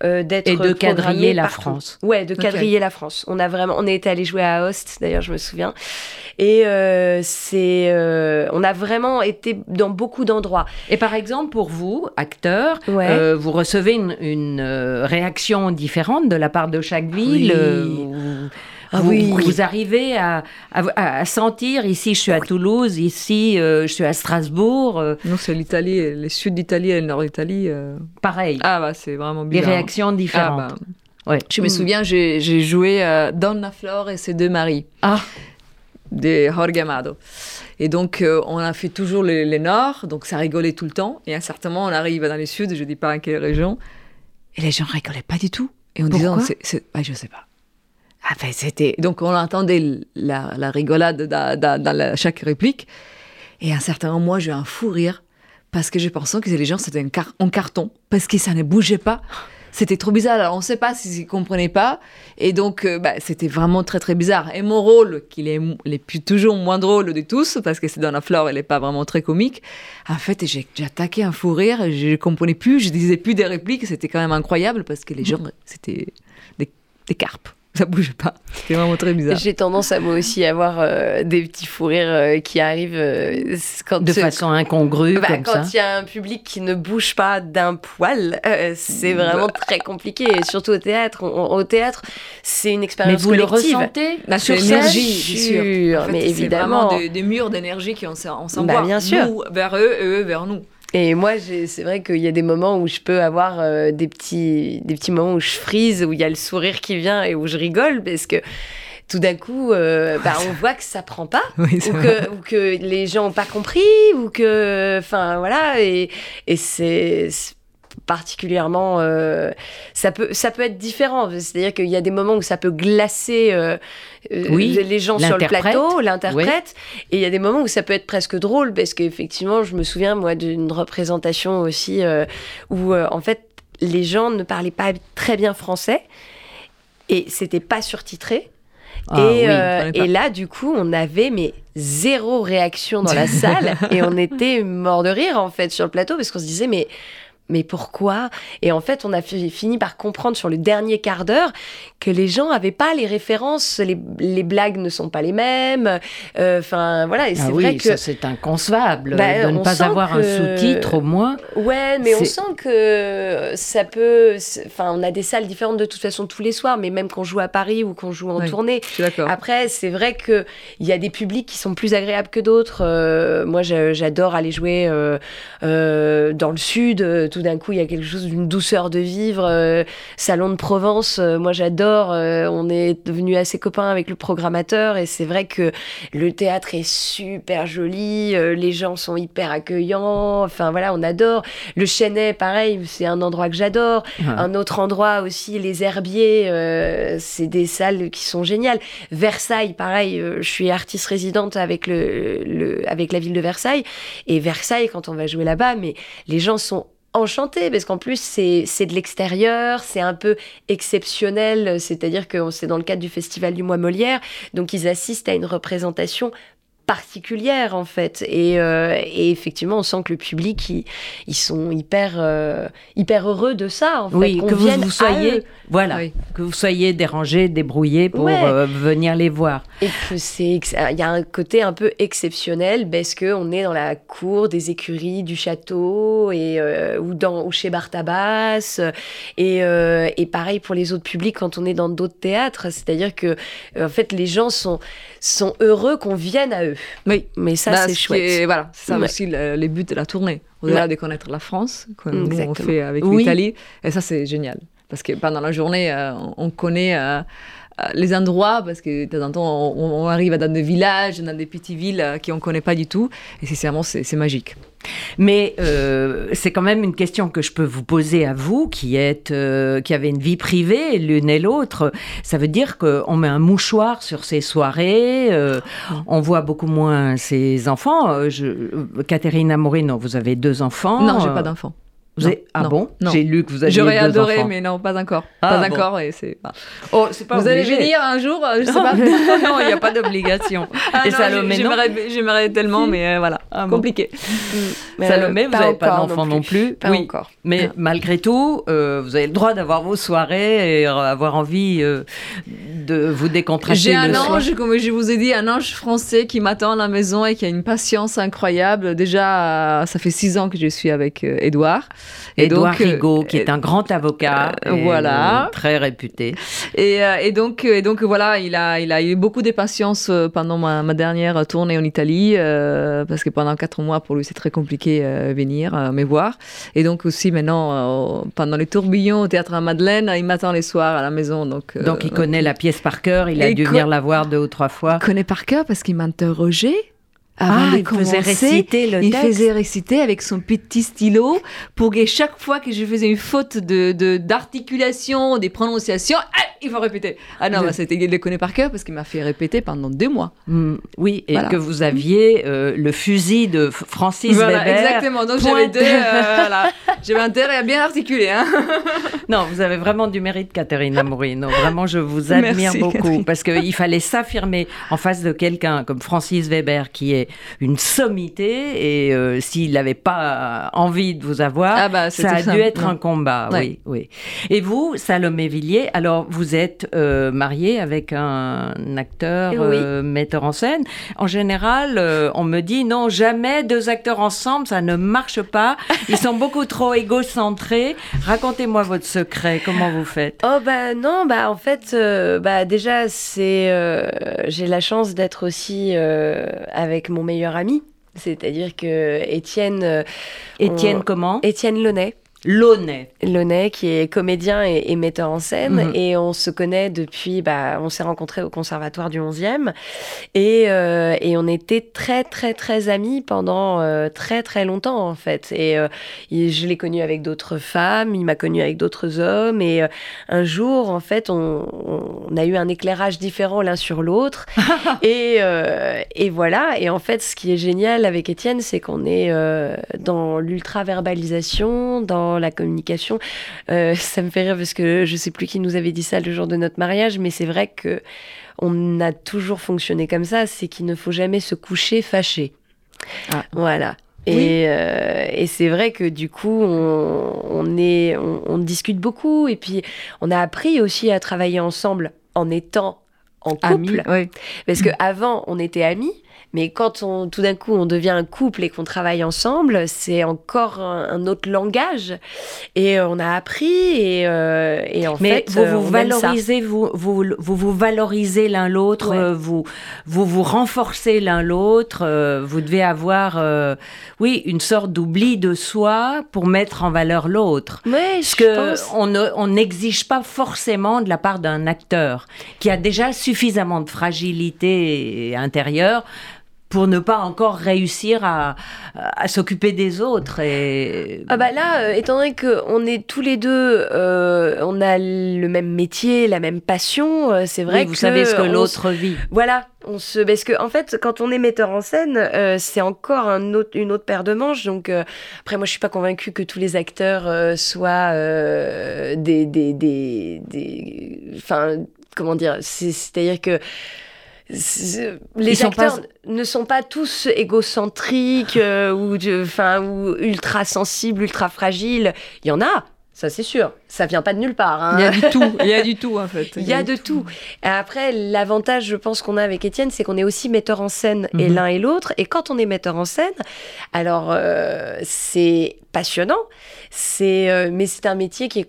Speaker 4: d'être
Speaker 2: Et de quadriller la France.
Speaker 4: Ouais, de quadriller la France. On a vraiment, on est allé jouer à Host, d'ailleurs, je me souviens. Et c'est, on a vraiment été dans beaucoup d'endroits
Speaker 2: et par exemple, pour vous, acteur, euh, vous recevez une, euh, réaction différente de la part de chaque ville euh, ah vous, vous, arrivez à, sentir, ici je suis à Toulouse, ici je suis à Strasbourg.
Speaker 3: Non, c'est l'Italie, le sud d'Italie et le nord d'Italie.
Speaker 2: Pareil.
Speaker 3: Ah bah c'est vraiment bizarre.
Speaker 2: Des réactions différentes. Ah,
Speaker 3: bah, ouais. Je me mm. souviens, j'ai joué Donna Flor et ses deux maris.
Speaker 2: Ah.
Speaker 3: De Jorge Amado. Et donc, euh, on a fait toujours les, les, nords, donc ça rigolait tout le temps. Et à un certain moment, on arrive dans les sud, je ne dis pas à quelle région, et les gens rigolaient pas du tout. Et on disait, c'est, bah, je sais pas. Enfin, c'était... Donc, on entendait la, la rigolade dans, chaque réplique. Et à un certain moment, moi, j'ai eu un fou rire parce que je pensais que les gens, c'était un, carton, parce que ça ne bougeait pas c'était trop bizarre. Alors, on ne sait pas s'ils ne comprenaient pas. Et donc, euh, bah, c'était vraiment très, très bizarre. Et mon rôle, qui est, est toujours moins drôle de tous, parce que c'est dans la flore, elle n'est pas vraiment très comique. En fait, j'ai attaqué un fou rire. Je ne comprenais plus. Je disais plus des répliques. C'était quand même incroyable parce que les gens, c'était des, des carpes ça bouge pas. C'était vraiment très bizarre.
Speaker 4: J'ai tendance à moi aussi avoir euh, des petits fous rires euh, qui arrivent euh,
Speaker 2: quand de façon incongrue
Speaker 4: bah, quand il y a un public qui ne bouge pas d'un poil, c'est vraiment bah. très compliqué. Et surtout au théâtre. au théâtre, c'est une expérience
Speaker 2: collective.
Speaker 4: Mais vous
Speaker 2: le ressentez
Speaker 3: bah, Sur l'énergie, bien sûr.
Speaker 4: mais évidemment,
Speaker 3: vraiment des, murs d'énergie qui on s'envoie. Bah, bien sûr. Nous vers eux et eux vers nous.
Speaker 4: Et moi, c'est vrai qu'il y a des moments où je peux avoir euh, des, petits, des petits moments où je frise, où il y a le sourire qui vient et où je rigole, parce que tout d'un coup, bah, on voit que ça prend pas, ou, que, ou, que, les gens n'ont pas compris, ou que, enfin voilà, et, et c'est particulièrement euh, ça peut ça peut être différent. C'est-à-dire qu'il y a des moments où ça peut glacer euh, euh, les gens sur le plateau l'interprète. Et il y a des moments où ça peut être presque drôle parce qu'effectivement je me souviens moi d'une représentation aussi où en fait les gens ne parlaient pas très bien français et c'était pas surtitré. Ah et, et, là, du coup, on avait mais zéro réaction dans la salle et on était mort de rire en fait sur le plateau parce qu'on se disait mais mais pourquoi? Et en fait, on a fini par comprendre sur le dernier quart d'heure que les gens n'avaient pas les références, les, blagues ne sont pas les mêmes. Euh, enfin, voilà. Et
Speaker 2: ah c'est vrai que c'est inconcevable bah, de ne pas avoir un sous-titre au moins.
Speaker 4: Ouais, mais on sent que ça peut. Enfin, on a des salles différentes de toute façon tous les soirs, mais même qu'on joue à Paris ou qu'on joue en tournée. Après, c'est vrai que il y a des publics qui sont plus agréables que d'autres. Euh, moi, j'adore aller jouer euh, dans le sud tout d'un coup, il y a quelque chose d'une douceur de vivre. Euh, Salon de Provence, euh, moi j'adore. Euh, on est devenu assez copains avec le programmateur et c'est vrai que le théâtre est super joli, les gens sont hyper accueillants. Enfin voilà, on adore. Le Chênay, pareil, c'est un endroit que j'adore. Un autre endroit aussi, les Herbiers, c'est des salles qui sont géniales. Versailles, pareil, je suis artiste résidente avec, le, avec la ville de Versailles. Et Versailles, quand on va jouer là-bas, mais les gens sont enchanté parce qu'en plus c'est de l'extérieur, c'est un peu exceptionnel, c'est-à-dire que c'est dans le cadre du festival du mois Molière, donc ils assistent à une représentation particulière en fait. Et, euh, et, effectivement on sent que le public ils, ils sont hyper euh, hyper heureux de ça en
Speaker 2: oui, fait. Que vous, vous, soyez voilà que vous soyez dérangé débrouillé pour euh, venir les voir.
Speaker 4: Et que c'est il y a un côté un peu exceptionnel parce que on est dans la cour des écuries du château et ou dans ou chez Bartabas. Et, et pareil pour les autres publics quand on est dans d'autres théâtres. C'est-à-dire que en fait les gens sont sont heureux qu'on vienne à eux
Speaker 3: oui, mais ça, bah, c'est chouette. voilà, c'est ça aussi les buts de la tournée. Au-delà de connaître la France, comme on fait avec l'Italie. Et ça, c'est génial. Parce que pendant la journée, euh, on connaît euh, les endroits, parce que de temps en temps, on, arrive dans des villages, dans des petites villes qu'on ne connaît pas du tout. Et sincèrement, c'est magique.
Speaker 2: Mais euh, c'est quand même une question que je peux vous poser à vous, qui êtes, euh, qui avez une vie privée l'une et l'autre. Ça veut dire qu'on met un mouchoir sur ces soirées, euh, on voit beaucoup moins ses enfants. Je, Caterina Moreno, vous avez deux enfants.
Speaker 3: Non, j'ai pas d'enfants.
Speaker 2: Vous ah bon J'ai lu que vous aviez
Speaker 3: J'aurais adoré,
Speaker 2: enfants.
Speaker 3: mais non, pas encore. Ah pas encore, et c'est pas.
Speaker 2: Oh, c'est pas.
Speaker 3: Vous allez venir un jour Je sais pas.
Speaker 2: non, il n'y a pas d'obligation.
Speaker 3: Ah et Salomé, non J'aimerais tellement, mais euh, voilà, ah compliqué.
Speaker 2: Mm. Salomé, vous n'avez pas d'enfant non plus.
Speaker 4: Pas oui. encore.
Speaker 2: Mais malgré tout, euh, vous avez le droit d'avoir vos soirées et avoir envie euh, de vous décontracter.
Speaker 3: J'ai un ange, comme je vous ai dit, un ange français qui m'attend à la maison et qui a une patience incroyable. Déjà, ça fait six ans que je suis avec Edouard.
Speaker 2: Édouard Rigaud, qui est un grand avocat, voilà, très réputé.
Speaker 3: Et, et, donc, et donc voilà, il a, il a eu beaucoup de patience pendant ma, ma dernière tournée en Italie, parce que pendant quatre mois pour lui c'est très compliqué venir me voir. Et donc aussi maintenant, pendant les tourbillons au théâtre à Madeleine, il m'attend les soirs à la maison. Donc,
Speaker 2: donc il connaît la pièce par cœur, il a dû venir la voir deux ou trois fois.
Speaker 3: Il connaît par cœur parce qu'il
Speaker 2: ah, il faisait réciter le
Speaker 3: il faisait réciter avec son petit stylo pour que chaque fois que je faisais une faute de d'articulation, des prononciations, ah, il faut répéter. Ah non, bah, c'était il le connaît par cœur parce qu'il m'a fait répéter pendant deux mois.
Speaker 2: Mm, oui, et que vous aviez euh, le fusil de Francis voilà,
Speaker 3: Weber. Exactement. Donc j'avais deux, euh, voilà. j'avais intérêt à bien articuler. Hein.
Speaker 2: non, vous avez vraiment du mérite, Catherine Amourino. Vraiment, je vous admire beaucoup parce qu'il fallait s'affirmer en face de quelqu'un comme Francis Weber qui est une sommité et euh, s'il n'avait pas envie de vous avoir, ah bah, ça a dû être un combat. Oui, oui. Et vous, Salomé Villiers, alors vous êtes euh, mariée avec un acteur, euh, metteur en scène. En général, on me dit non, jamais deux acteurs ensemble, ça ne marche pas. Ils sont beaucoup trop égocentrés. Racontez-moi votre secret. Comment vous faites?
Speaker 4: Oh bah non, bah en fait, bah déjà c'est, j'ai la chance d'être aussi avec mon meilleur ami. C'est-à-dire que Étienne. Euh,
Speaker 2: Étienne comment?
Speaker 4: Étienne Launay.
Speaker 2: Launay.
Speaker 4: Launay, qui est comédien et, metteur en scène. Mhm. Et on se connaît depuis, bah, on s'est rencontrés au Conservatoire du 11e. Et, euh, et, on était très, très, très amis pendant euh, très, très longtemps, en fait. Et, euh, je l'ai connu avec d'autres femmes, il m'a connu avec d'autres hommes. Et un jour, en fait, on, on, a eu un éclairage différent l'un sur l'autre. et, et voilà. Et en fait, ce qui est génial avec Étienne, c'est qu'on est, dans l'ultra-verbalisation, dans la communication. Euh, ça me fait rire parce que je sais plus qui nous avait dit ça le jour de notre mariage, mais c'est vrai que on a toujours fonctionné comme ça, c'est qu'il ne faut jamais se coucher fâché. Ah. Voilà. Et, euh, et c'est vrai que du coup, on, est, on, discute beaucoup et puis on a appris aussi à travailler ensemble en étant en couple. Parce qu'avant, on était amis, mais quand on, tout d'un coup on devient un couple et qu'on travaille ensemble, c'est encore un, autre langage. Et on a appris et, euh, et en
Speaker 2: Mais fait, vous vous valorisez, vous, vous, vous, vous valorisez l'un l'autre, euh, vous, vous vous renforcez l'un l'autre. Euh, vous devez avoir, oui, une sorte d'oubli de soi pour mettre en valeur l'autre.
Speaker 4: Parce
Speaker 2: que on n'exige pas forcément de la part d'un acteur qui a déjà suffisamment de fragilité intérieure pour ne pas encore réussir à, à s'occuper des autres. Et...
Speaker 4: Ah bah là, euh, étant donné qu'on est tous les deux, euh, on a le même métier, la même passion, euh, c'est vrai
Speaker 2: que... Vous savez ce que l'autre vit.
Speaker 4: Voilà, on se... Parce que, en fait, quand on est metteur en scène, c'est encore un autre, une autre paire de manches. Donc, après, moi, je suis pas convaincue que tous les acteurs soient des... des, des, des... Enfin, comment dire C'est-à-dire que les acteurs ne sont pas tous égocentriques euh, ou, enfin, ou ultra sensibles, ultra fragiles. Il y en a, ça c'est sûr. Ça vient pas de nulle part. Hein.
Speaker 3: Il y a du tout. Il y a du tout en fait.
Speaker 4: Il y, a, de tout. Après, l'avantage, je pense qu'on a avec Étienne, c'est qu'on est aussi metteur en scène et mhm. l'un et l'autre. Et quand on est metteur en scène, alors euh, c'est passionnant. C'est, euh, mais c'est un métier qui est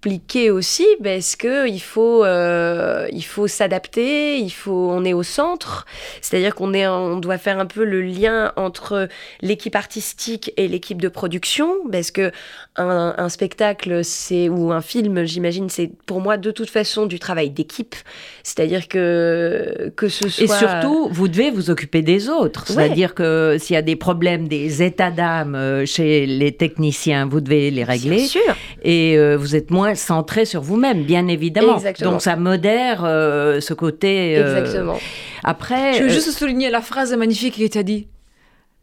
Speaker 4: compliqué aussi parce que il faut euh, il faut s'adapter, il faut on est au centre, c'est-à-dire qu'on est on doit faire un peu le lien entre l'équipe artistique et l'équipe de production parce que un, spectacle c'est ou un film, j'imagine c'est pour moi de toute façon du travail d'équipe, c'est-à-dire que que ce soit
Speaker 2: et surtout vous devez vous occuper des autres, c'est-à-dire que s'il y a des problèmes, des états d'âme euh, chez les techniciens, vous devez les régler.
Speaker 4: Bien sûr.
Speaker 2: Et euh, vous êtes moins centré sur vous-même, bien évidemment. Donc ça modère euh, ce côté.
Speaker 4: Euh, Exactement.
Speaker 2: Après.
Speaker 3: Je veux juste souligner la phrase magnifique qui t'a dit.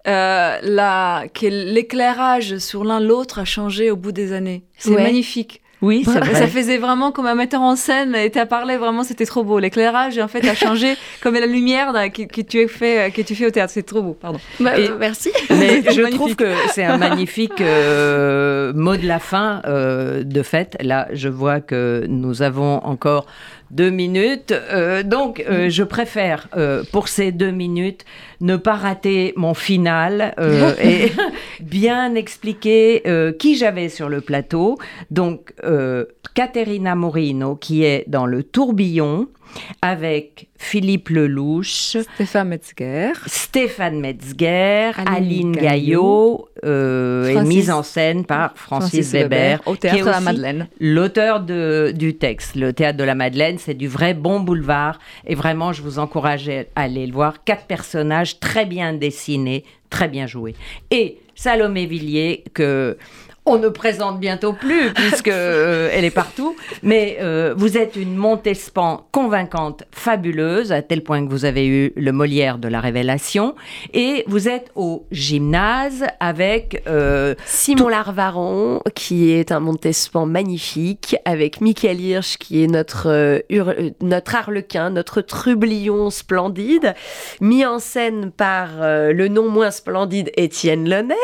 Speaker 3: Euh, que l'éclairage sur l'un l'autre a changé au bout des années. C'est magnifique.
Speaker 2: Oui,
Speaker 3: ça, ça, faisait vraiment comme un metteur en scène et tu as parlé vraiment, c'était trop beau. L'éclairage, en fait, a changé comme la lumière que, que, tu fais, que tu fais au théâtre. C'est trop beau, pardon.
Speaker 4: Bah, et, merci.
Speaker 2: Mais je trouve que c'est un magnifique euh, mot de la fin, euh, de fait. Là, je vois que nous avons encore deux minutes. Euh, donc, euh, je préfère, euh, pour ces deux minutes, ne pas rater mon final et bien expliquer qui j'avais sur le plateau. Donc, Caterina Morino, qui est dans le tourbillon, avec Philippe Lelouch,
Speaker 3: Stéphane Metzger,
Speaker 2: Stéphane Metzger, Aline, Gaillot, euh, et mise en scène par Francis, Weber,
Speaker 3: au Théâtre de la Madeleine.
Speaker 2: L'auteur du texte. Le Théâtre de la Madeleine, c'est du vrai bon boulevard. Et vraiment, je vous encourage à aller le voir. Quatre personnages très bien dessinés, très bien joués. Et Salomé Villiers, que on ne présente bientôt plus puisque euh, elle est partout. Mais euh, vous êtes une Montespan convaincante, fabuleuse, à tel point que vous avez eu le Molière de la Révélation. Et vous êtes au gymnase avec
Speaker 4: euh, Simon Larvaron, qui est un Montespan magnifique, avec Michael Hirsch, qui est notre, notre harlequin, notre trublion splendide, mis en scène par le non moins splendide Étienne Lenay.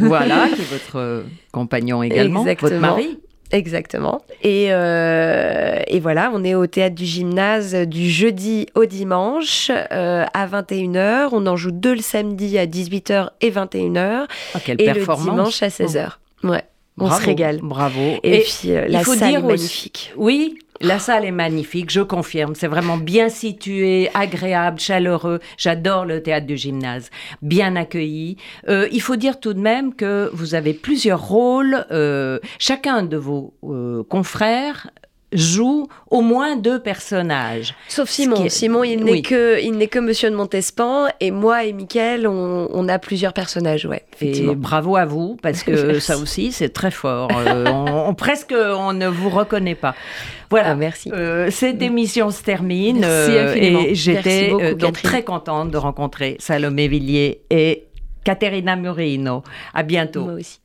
Speaker 2: voilà, qui est votre compagnon également,
Speaker 4: Exactement.
Speaker 2: votre mari.
Speaker 4: Exactement. Et, euh, et, voilà, on est au théâtre du gymnase du jeudi au dimanche euh, à 21h. On en joue deux le samedi à 18h et 21h.
Speaker 2: Ah, quelle
Speaker 4: et
Speaker 2: performance.
Speaker 4: le dimanche à 16h. Ouais. On se régale.
Speaker 2: Bravo.
Speaker 4: Et, puis euh, la salle est magnifique.
Speaker 2: oui, la salle est magnifique, je confirme. C'est vraiment bien situé, agréable, chaleureux. J'adore le théâtre du gymnase. Bien accueilli. Euh, il faut dire tout de même que vous avez plusieurs rôles. Euh, chacun de vos euh, confrères joue au moins deux personnages.
Speaker 4: Sauf Simon. Simon, il n'est que il n'est que Monsieur de Montespan et moi et Mickaël, on, a plusieurs personnages, ouais.
Speaker 2: Et bravo à vous parce que ça aussi c'est très fort. Euh, on, presque on ne vous reconnaît pas. Voilà,
Speaker 4: ah, merci.
Speaker 2: Euh, cette émission se termine
Speaker 4: euh,
Speaker 2: et j'étais donc très contente de rencontrer Salomé Villiers et Caterina Murino. À bientôt.
Speaker 4: Moi aussi.